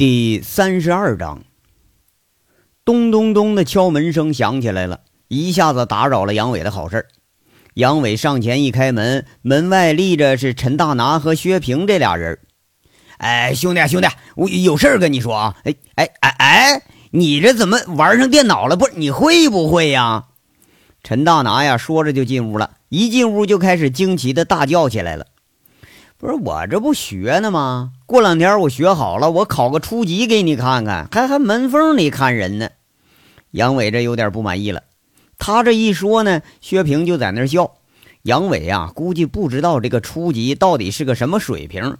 第三十二章，咚咚咚的敲门声响起来了，一下子打扰了杨伟的好事杨伟上前一开门，门外立着是陈大拿和薛平这俩人。哎，兄弟兄弟，我有事跟你说啊！哎哎哎哎，你这怎么玩上电脑了？不是你会不会呀？陈大拿呀，说着就进屋了，一进屋就开始惊奇的大叫起来了。不是我这不学呢吗？过两天我学好了，我考个初级给你看看，还还门缝里看人呢。杨伟这有点不满意了。他这一说呢，薛平就在那笑。杨伟啊，估计不知道这个初级到底是个什么水平。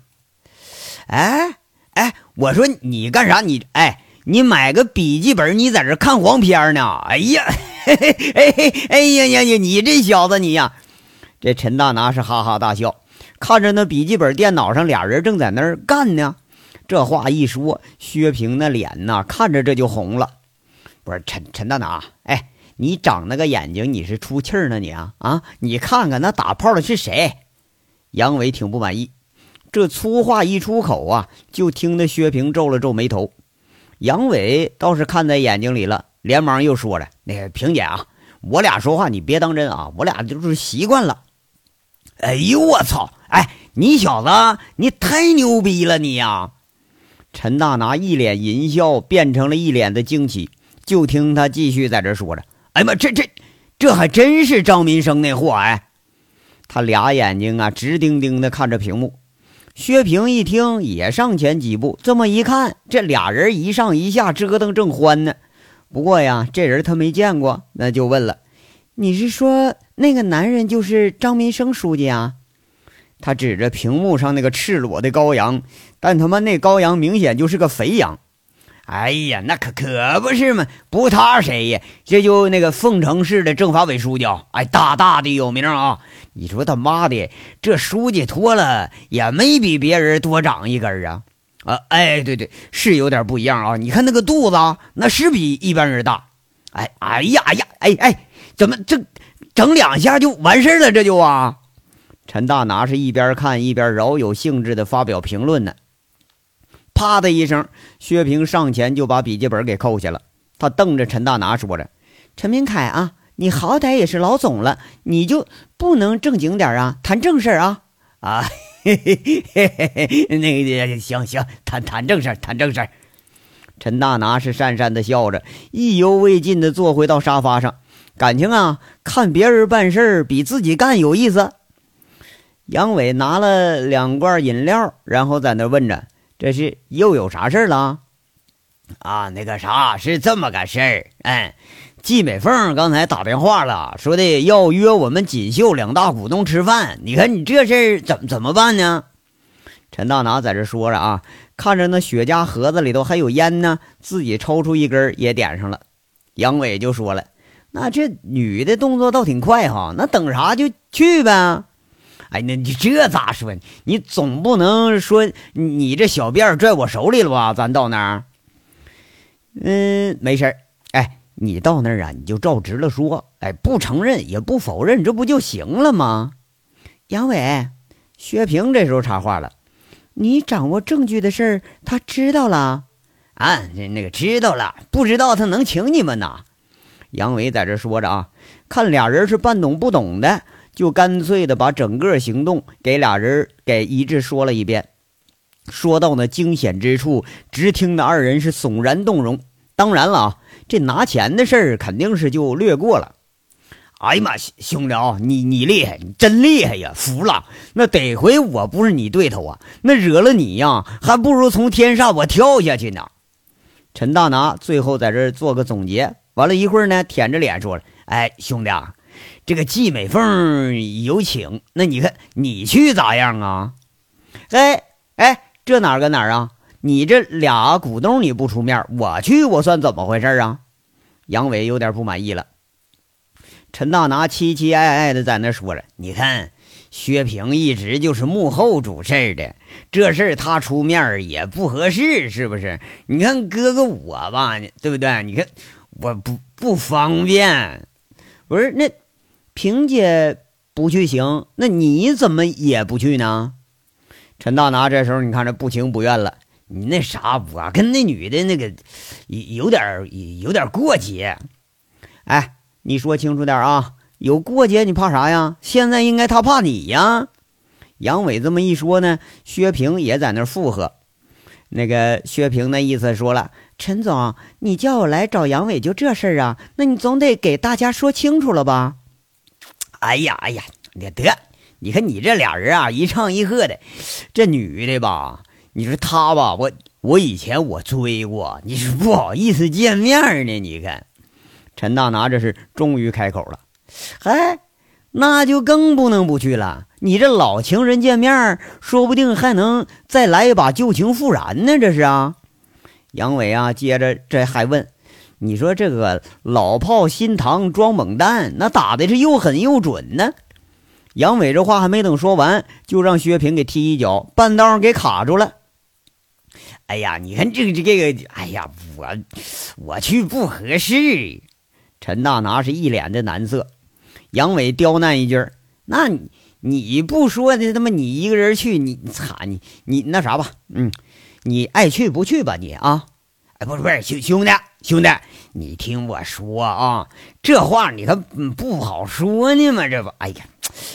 哎哎，我说你干啥？你哎，你买个笔记本，你在这看黄片呢？哎呀，嘿 嘿哎嘿哎呀呀呀！你这小子你呀，这陈大拿是哈哈大笑。看着那笔记本电脑上俩人正在那儿干呢，这话一说，薛平那脸呐，看着这就红了。不是陈陈大拿，哎，你长那个眼睛，你是出气儿呢你啊啊！你看看那打炮的是谁？杨伟挺不满意，这粗话一出口啊，就听得薛平皱了皱眉头。杨伟倒是看在眼睛里了，连忙又说了：“那个平姐啊，我俩说话你别当真啊，我俩就是习惯了。”哎呦我操！哎，你小子，你太牛逼了，你呀！陈大拿一脸淫笑变成了一脸的惊奇，就听他继续在这说着：“哎呀妈，这这这还真是张民生那货哎！”他俩眼睛啊直盯盯的看着屏幕。薛平一听，也上前几步，这么一看，这俩人一上一下折腾正欢呢。不过呀，这人他没见过，那就问了：“你是说那个男人就是张民生书记啊？”他指着屏幕上那个赤裸的羔羊，但他妈那羔羊明显就是个肥羊。哎呀，那可可不是嘛！不他谁呀？这就那个凤城市的政法委书记，哎，大大的有名啊！你说他妈的，这书记脱了也没比别人多长一根啊！啊，哎，对对，是有点不一样啊！你看那个肚子，那是比一般人大。哎，哎呀，哎呀，哎哎，怎么这整两下就完事了？这就啊！陈大拿是一边看一边饶有兴致地发表评论呢。啪的一声，薛平上前就把笔记本给扣下了。他瞪着陈大拿说着：“陈明凯啊，你好歹也是老总了，你就不能正经点啊？谈正事啊？啊，嘿嘿嘿嘿嘿，那个行行，谈谈正事谈正事陈大拿是讪讪的笑着，意犹未尽地坐回到沙发上。感情啊，看别人办事比自己干有意思。杨伟拿了两罐饮料，然后在那问着：“这是又有啥事了？”啊，那个啥，是这么个事儿。嗯，季美凤刚才打电话了，说的要约我们锦绣两大股东吃饭。你看你这事儿怎么怎么办呢？陈大拿在这说着啊，看着那雪茄盒子里头还有烟呢，自己抽出一根也点上了。杨伟就说了：“那这女的动作倒挺快哈，那等啥就去呗。”哎，那你这咋说？你总不能说你这小辫拽我手里了吧？咱到那儿，嗯，没事儿。哎，你到那儿啊，你就照直了说。哎，不承认也不否认，这不就行了吗？杨伟，薛平这时候插话了：“你掌握证据的事儿，他知道了啊？那个知道了，不知道他能请你们呐？”杨伟在这说着啊，看俩人是半懂不懂的。就干脆的把整个行动给俩人给一致说了一遍，说到那惊险之处，直听那二人是悚然动容。当然了啊，这拿钱的事儿肯定是就略过了。哎呀妈，兄弟啊，你你厉害，你真厉害呀，服了。那得亏我不是你对头啊，那惹了你呀，还不如从天上我跳下去呢。陈大拿最后在这做个总结，完了一会儿呢，舔着脸说了：“哎，兄弟啊。”这个季美凤有请，那你看你去咋样啊？哎哎，这哪跟哪啊？你这俩股东你不出面，我去我算怎么回事啊？杨伟有点不满意了。陈大拿凄凄哀哀的在那说着：“你看，薛平一直就是幕后主事的，这事儿他出面也不合适，是不是？你看哥哥我吧，对不对？你看我不不方便，不是那。”萍姐不去行，那你怎么也不去呢？陈大拿这时候你看这不情不愿了。你那啥，我跟那女的那个有点有点过节。哎，你说清楚点啊！有过节你怕啥呀？现在应该他怕你呀。杨伟这么一说呢，薛平也在那附和。那个薛平那意思说了：“陈总，你叫我来找杨伟就这事儿啊？那你总得给大家说清楚了吧？”哎呀哎呀，你得，你看你这俩人啊，一唱一和的，这女的吧。你说她吧，我我以前我追过，你是不好意思见面呢。你看，陈大拿这是终于开口了，嗨，那就更不能不去了。你这老情人见面，说不定还能再来一把旧情复燃呢。这是啊，杨伟啊，接着这还问，你说这个老炮新膛装猛弹，那打的是又狠又准呢。杨伟这话还没等说完，就让薛平给踢一脚，半道给卡住了。哎呀，你看这个这个，哎呀，我我去不合适。陈大拿是一脸的难色。杨伟刁难一句：“那你不说的，他妈你一个人去，你惨你你那啥吧，嗯，你爱去不去吧你啊？哎，不是不是兄兄弟兄弟，你听我说啊，这话你可不好说呢嘛，这不，哎呀，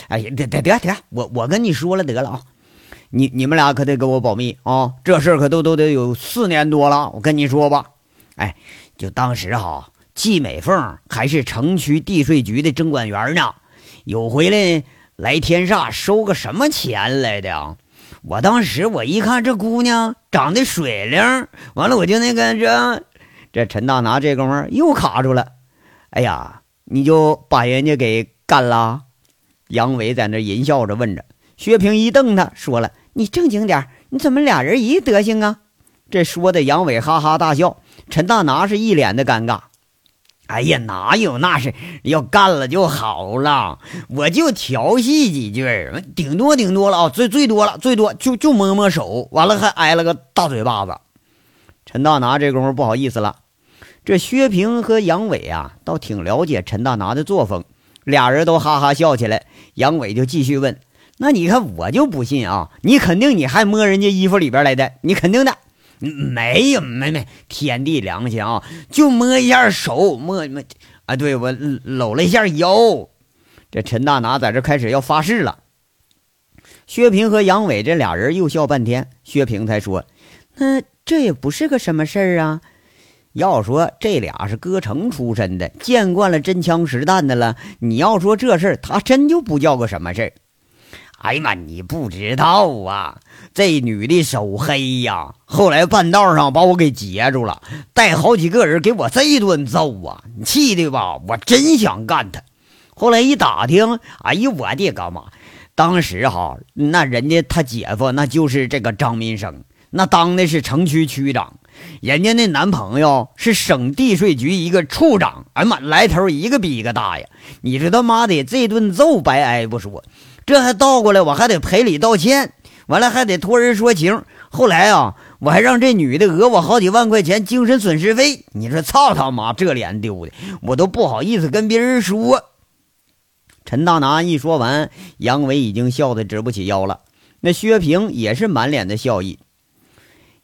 哎呀，得得得得，我我跟你说了得了啊。”你你们俩可得给我保密啊！这事儿可都都得有四年多了，我跟你说吧。哎，就当时哈，季美凤还是城区地税局的征管员呢。有回来来天煞收个什么钱来的？我当时我一看这姑娘长得水灵，完了我就那个这这陈大拿这功夫又卡住了。哎呀，你就把人家给干了？杨伟在那淫笑着问着。薛平一瞪他，说了：“你正经点你怎么俩人一德行啊？”这说的杨伟哈哈大笑，陈大拿是一脸的尴尬。哎呀，哪有那是要干了就好了，我就调戏几句，顶多顶多了啊，最最多了，最多就就摸摸手，完了还挨了个大嘴巴子。陈大拿这功夫不好意思了。这薛平和杨伟啊，倒挺了解陈大拿的作风，俩人都哈哈笑起来。杨伟就继续问。那你看，我就不信啊！你肯定你还摸人家衣服里边来的，你肯定的。没有，没没，天地良心啊，就摸一下手，摸摸啊，对我搂了一下腰。这陈大拿在这开始要发誓了。薛平和杨伟这俩人又笑半天，薛平才说：“那这也不是个什么事儿啊。要说这俩是歌城出身的，见惯了真枪实弹的了。你要说这事儿，他真就不叫个什么事儿。”哎呀妈！你不知道啊，这女的手黑呀。后来半道上把我给截住了，带好几个人给我这一顿揍啊，气的吧，我真想干他。后来一打听，哎呀我的个妈！当时哈，那人家他姐夫那就是这个张民生，那当的是城区区长，人家那男朋友是省地税局一个处长。哎呀妈，来头一个比一个大呀！你这他妈的这顿揍白挨不说。这还倒过来，我还得赔礼道歉，完了还得托人说情。后来啊，我还让这女的讹我好几万块钱精神损失费。你说操他妈，这脸丢的，我都不好意思跟别人说。陈大拿一说完，杨伟已经笑得直不起腰了。那薛平也是满脸的笑意。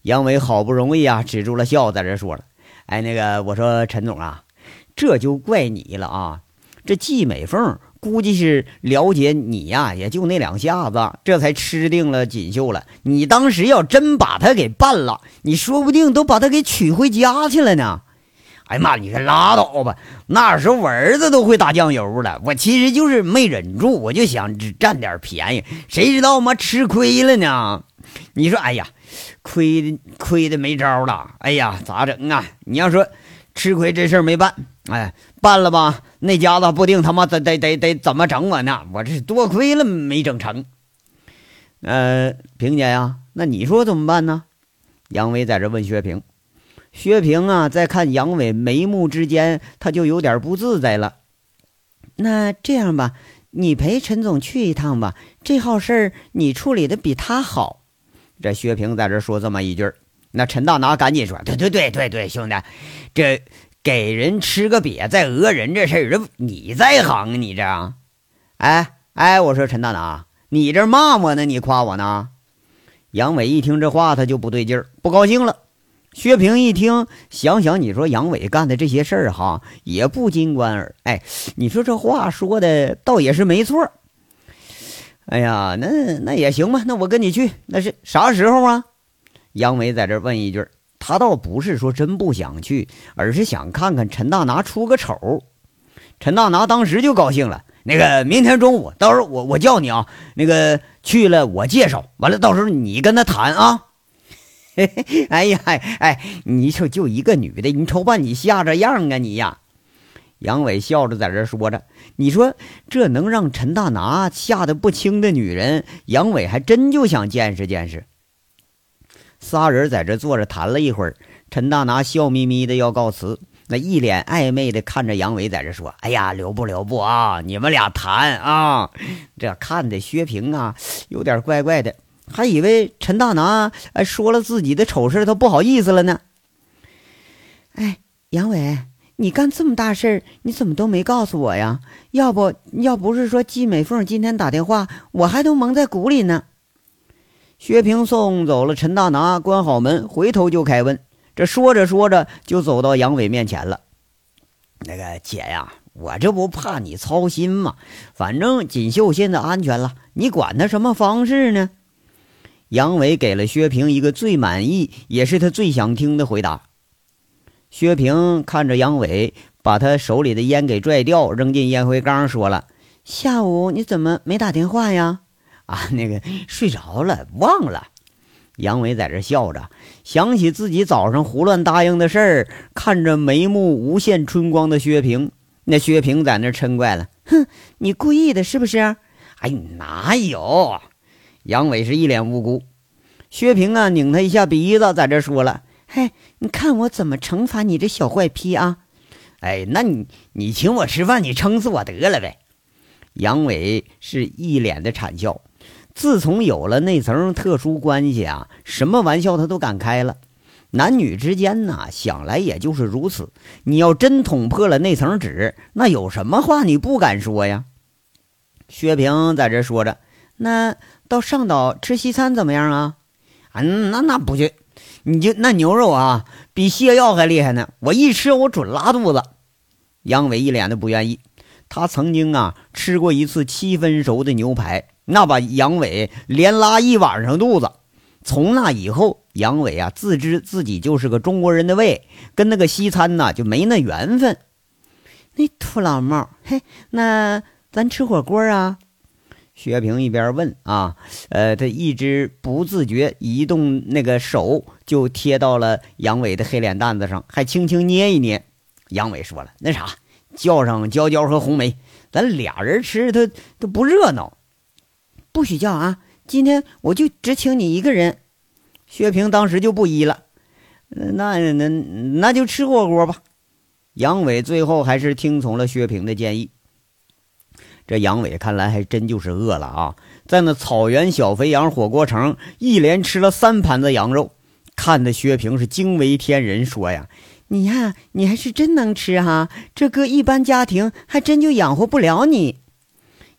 杨伟好不容易啊止住了笑，在这说了：“哎，那个，我说陈总啊，这就怪你了啊，这季美凤。”估计是了解你呀，也就那两下子，这才吃定了锦绣了。你当时要真把他给办了，你说不定都把他给娶回家去了呢。哎呀妈，你可拉倒吧！那时候我儿子都会打酱油了，我其实就是没忍住，我就想占点便宜，谁知道妈吃亏了呢？你说，哎呀，亏的亏的没招了。哎呀，咋整啊？你要说吃亏这事儿没办。哎，办了吧？那家子不定他妈得得得得怎么整我呢？我这是多亏了没整成。呃，平姐呀，那你说怎么办呢？杨伟在这问薛平。薛平啊，在看杨伟眉目之间，他就有点不自在了。那这样吧，你陪陈总去一趟吧，这号事儿你处理的比他好。这薛平在这说这么一句那陈大拿赶紧说：“对对对对对，兄弟，这。”给人吃个瘪再讹人这事儿，这你在行啊？你这，哎哎，我说陈大拿，你这骂我呢？你夸我呢？杨伟一听这话，他就不对劲儿，不高兴了。薛平一听，想想你说杨伟干的这些事儿哈，也不禁关耳。哎，你说这话说的倒也是没错。哎呀，那那也行吧，那我跟你去。那是啥时候啊？杨伟在这问一句。他倒不是说真不想去，而是想看看陈大拿出个丑。陈大拿当时就高兴了。那个明天中午，到时候我我叫你啊。那个去了我介绍，完了到时候你跟他谈啊。哎呀，哎，你瞅就一个女的，你瞅把你吓着样啊你呀！杨伟笑着在这说着：“你说这能让陈大拿吓得不轻的女人，杨伟还真就想见识见识。”仨人在这坐着谈了一会儿，陈大拿笑眯眯的要告辞，那一脸暧昧的看着杨伟，在这说：“哎呀，留不留不啊？你们俩谈啊！”这看的薛平啊，有点怪怪的，还以为陈大拿哎说了自己的丑事，他不好意思了呢。哎，杨伟，你干这么大事儿，你怎么都没告诉我呀？要不要不是说季美凤今天打电话，我还都蒙在鼓里呢。薛平送走了陈大拿，关好门，回头就开问。这说着说着，就走到杨伟面前了。那个姐呀，我这不怕你操心吗？反正锦绣现在安全了，你管他什么方式呢？杨伟给了薛平一个最满意，也是他最想听的回答。薛平看着杨伟，把他手里的烟给拽掉，扔进烟灰缸，说了：“下午你怎么没打电话呀？”啊，那个睡着了，忘了。杨伟在这笑着，想起自己早上胡乱答应的事儿，看着眉目无限春光的薛平，那薛平在那嗔怪了：“哼，你故意的，是不是？”哎，哪有？杨伟是一脸无辜。薛平啊，拧他一下鼻子，在这说了：“嘿，你看我怎么惩罚你这小坏批啊？”哎，那你你请我吃饭，你撑死我得了呗。杨伟是一脸的惨笑。自从有了那层特殊关系啊，什么玩笑他都敢开了。男女之间呐，想来也就是如此。你要真捅破了那层纸，那有什么话你不敢说呀？薛平在这说着：“那到上岛吃西餐怎么样啊？”“嗯，那那不去，你就那牛肉啊，比泻药还厉害呢。我一吃，我准拉肚子。”杨伟一脸的不愿意。他曾经啊吃过一次七分熟的牛排。那把杨伟连拉一晚上肚子，从那以后，杨伟啊自知自己就是个中国人的胃，跟那个西餐呐就没那缘分。那土老帽，嘿，那咱吃火锅啊？薛平一边问啊，呃，他一直不自觉移动那个手，就贴到了杨伟的黑脸蛋子上，还轻轻捏一捏。杨伟说了：“那啥，叫上娇娇和红梅，咱俩人吃，他都不热闹。”不许叫啊！今天我就只请你一个人。薛平当时就不依了，那那那就吃火锅吧。杨伟最后还是听从了薛平的建议。这杨伟看来还真就是饿了啊，在那草原小肥羊火锅城一连吃了三盘子羊肉，看的薛平是惊为天人，说呀：“你呀，你还是真能吃哈！这搁一般家庭还真就养活不了你。”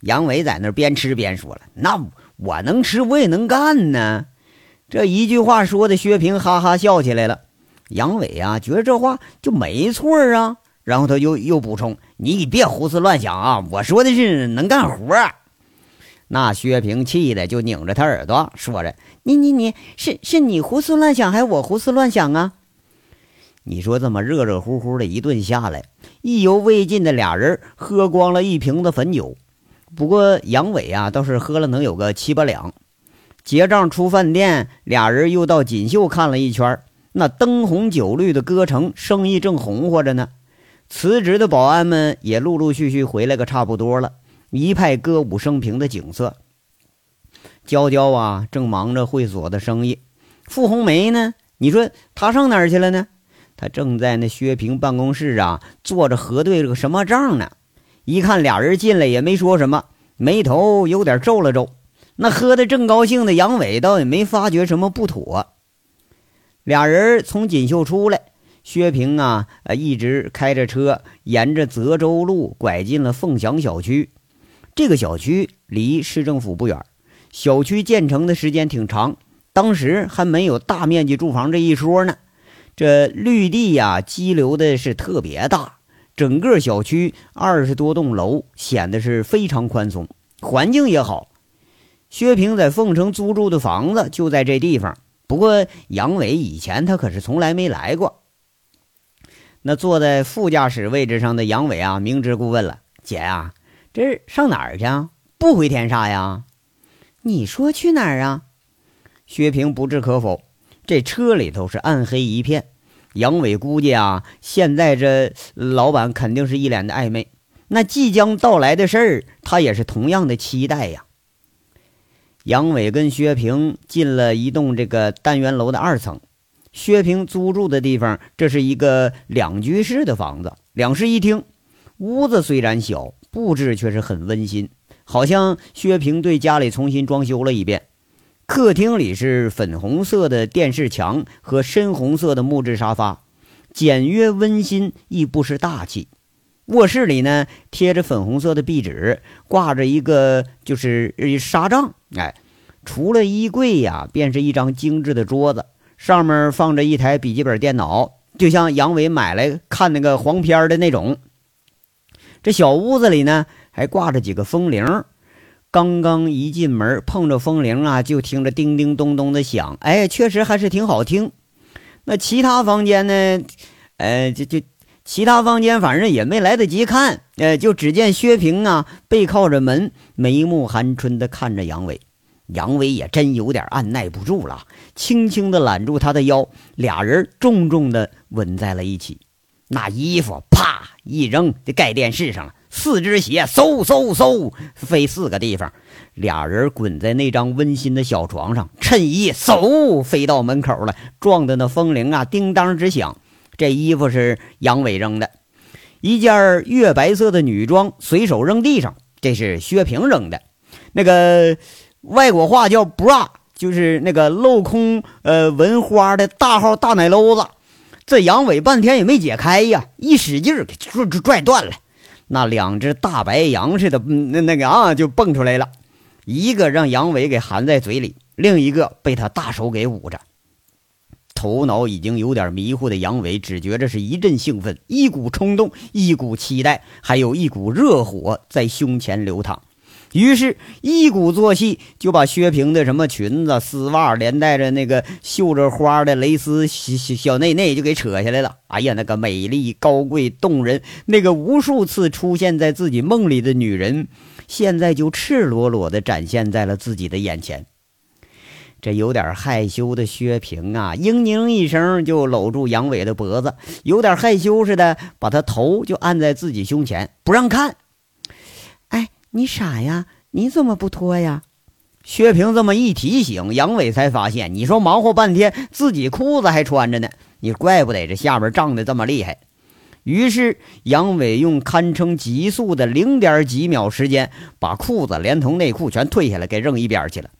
杨伟在那边吃边说了：“那我能吃，我也能干呢。”这一句话说的，薛平哈哈笑起来了。杨伟啊，觉得这话就没错啊。然后他又又补充：“你别胡思乱想啊，我说的是能干活。”那薛平气的就拧着他耳朵说着：“你你你是是你胡思乱想，还是我胡思乱想啊？”你说这么热热乎乎的一顿下来，意犹未尽的俩人喝光了一瓶子汾酒。不过杨伟啊，倒是喝了能有个七八两。结账出饭店，俩人又到锦绣看了一圈。那灯红酒绿的歌城，生意正红火着呢。辞职的保安们也陆陆续续回来个差不多了，一派歌舞升平的景色。娇娇啊，正忙着会所的生意。傅红梅呢？你说她上哪儿去了呢？她正在那薛平办公室啊，坐着核对着个什么账呢？一看俩人进来也没说什么，眉头有点皱了皱。那喝的正高兴的杨伟倒也没发觉什么不妥。俩人从锦绣出来，薛平啊，一直开着车沿着泽州路拐进了凤翔小区。这个小区离市政府不远，小区建成的时间挺长，当时还没有大面积住房这一说呢。这绿地呀，激流的是特别大，整个小区二十多栋楼显得是非常宽松，环境也好。薛平在凤城租住的房子就在这地方，不过杨伟以前他可是从来没来过。那坐在副驾驶位置上的杨伟啊，明知故问了：“姐啊，这上哪儿去啊？不回天煞呀？”你说去哪儿啊？薛平不置可否。这车里头是暗黑一片，杨伟估计啊，现在这老板肯定是一脸的暧昧。那即将到来的事儿，他也是同样的期待呀。杨伟跟薛平进了一栋这个单元楼的二层，薛平租住的地方，这是一个两居室的房子，两室一厅。屋子虽然小，布置却是很温馨，好像薛平对家里重新装修了一遍。客厅里是粉红色的电视墙和深红色的木质沙发，简约温馨亦不失大气。卧室里呢，贴着粉红色的壁纸，挂着一个就是纱帐。哎，除了衣柜呀，便是一张精致的桌子，上面放着一台笔记本电脑，就像杨伟买来看那个黄片的那种。这小屋子里呢，还挂着几个风铃。刚刚一进门，碰着风铃啊，就听着叮叮咚咚的响，哎，确实还是挺好听。那其他房间呢？呃，就就其他房间，反正也没来得及看，呃，就只见薛平啊背靠着门，眉目含春的看着杨伟。杨伟也真有点按耐不住了，轻轻的揽住他的腰，俩人重重的吻在了一起。那衣服啪一扔，就盖电视上了。四只鞋嗖嗖嗖飞四个地方，俩人滚在那张温馨的小床上，衬衣嗖飞到门口了，撞的那风铃啊叮当直响。这衣服是杨伟扔的，一件月白色的女装随手扔地上，这是薛平扔的。那个外国话叫 bra，就是那个镂空呃纹花的大号大奶篓子。这杨伟半天也没解开呀，一使劲给拽拽断了。那两只大白羊似的，那那个啊，就蹦出来了，一个让杨伟给含在嘴里，另一个被他大手给捂着。头脑已经有点迷糊的杨伟，只觉着是一阵兴奋，一股冲动，一股期待，还有一股热火在胸前流淌。于是，一鼓作气就把薛平的什么裙子、丝袜，连带着那个绣着花的蕾丝小小内内就给扯下来了。哎呀，那个美丽、高贵、动人，那个无数次出现在自己梦里的女人，现在就赤裸裸地展现在了自己的眼前。这有点害羞的薛平啊，嘤嘤一声就搂住杨伟的脖子，有点害羞似的，把他头就按在自己胸前，不让看。你傻呀？你怎么不脱呀？薛平这么一提醒，杨伟才发现，你说忙活半天，自己裤子还穿着呢。你怪不得这下边胀得这么厉害。于是杨伟用堪称极速的零点几秒时间，把裤子连同内裤全退下来，给扔一边去了。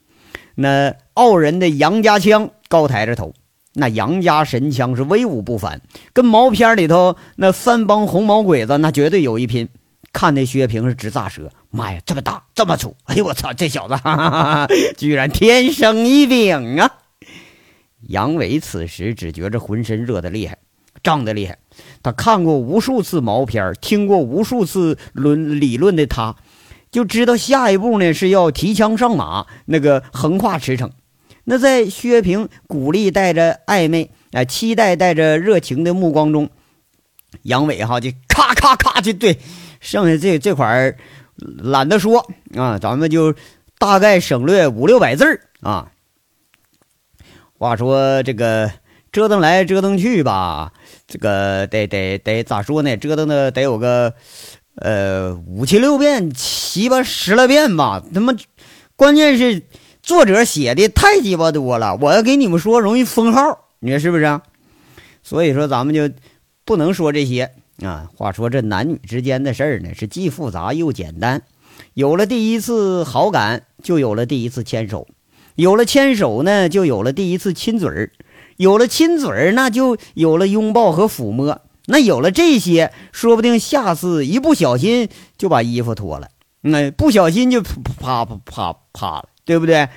那傲人的杨家枪高抬着头，那杨家神枪是威武不凡，跟毛片里头那三帮红毛鬼子那绝对有一拼。看那薛平是直咂舌，妈呀，这么大，这么粗！哎呦我操，这小子 居然天生一禀啊！杨伟此时只觉着浑身热得厉害，胀得厉害。他看过无数次毛片，听过无数次论理论的他，就知道下一步呢是要提枪上马，那个横跨驰骋。那在薛平鼓励带着暧昧啊，期待带着热情的目光中，杨伟哈就咔咔咔就对。剩下这这块儿懒得说啊，咱们就大概省略五六百字儿啊。话说这个折腾来折腾去吧，这个得得得咋说呢？折腾的得有个呃五七六遍、七八十来遍吧。他妈，关键是作者写的太鸡巴多了，我要给你们说容易封号，你说是不是？所以说咱们就不能说这些。啊，话说这男女之间的事儿呢，是既复杂又简单。有了第一次好感，就有了第一次牵手；有了牵手呢，就有了第一次亲嘴儿；有了亲嘴儿，那就有了拥抱和抚摸。那有了这些，说不定下次一不小心就把衣服脱了，那不小心就啪啪啪啪了，对不对？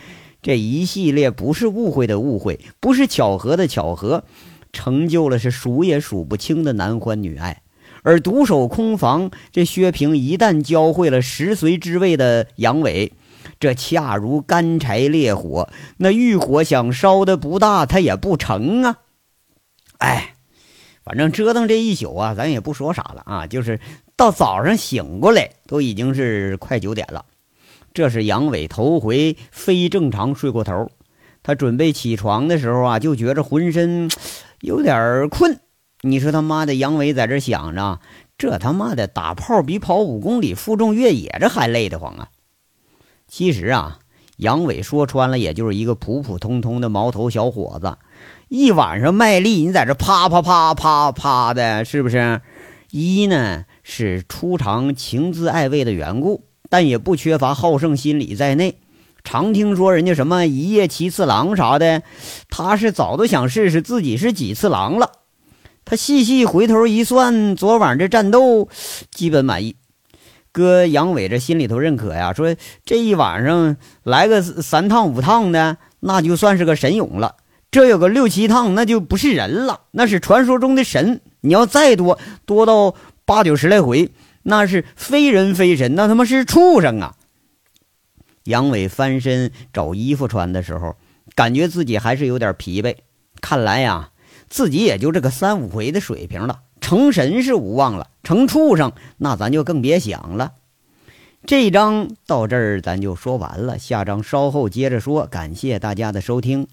这一系列不是误会的误会，不是巧合的巧合，成就了是数也数不清的男欢女爱。而独守空房，这薛平一旦教会了十随之位的杨伟，这恰如干柴烈火，那欲火想烧的不大，他也不成啊！哎，反正折腾这一宿啊，咱也不说啥了啊，就是到早上醒过来，都已经是快九点了。这是杨伟头回非正常睡过头，他准备起床的时候啊，就觉着浑身有点困。你说他妈的杨伟在这想着，这他妈的打炮比跑五公里负重越野这还累得慌啊！其实啊，杨伟说穿了，也就是一个普普通通的毛头小伙子，一晚上卖力，你在这啪啪啪啪啪的，是不是？一呢是初尝情滋爱味的缘故，但也不缺乏好胜心理在内。常听说人家什么一夜七次郎啥的，他是早都想试试自己是几次郎了。他细细回头一算，昨晚这战斗基本满意。搁杨伟这心里头认可呀，说这一晚上来个三趟五趟的，那就算是个神勇了。这有个六七趟，那就不是人了，那是传说中的神。你要再多多到八九十来回，那是非人非神，那他妈是畜生啊！杨伟翻身找衣服穿的时候，感觉自己还是有点疲惫。看来呀。自己也就这个三五回的水平了，成神是无望了，成畜生那咱就更别想了。这章到这儿咱就说完了，下章稍后接着说。感谢大家的收听。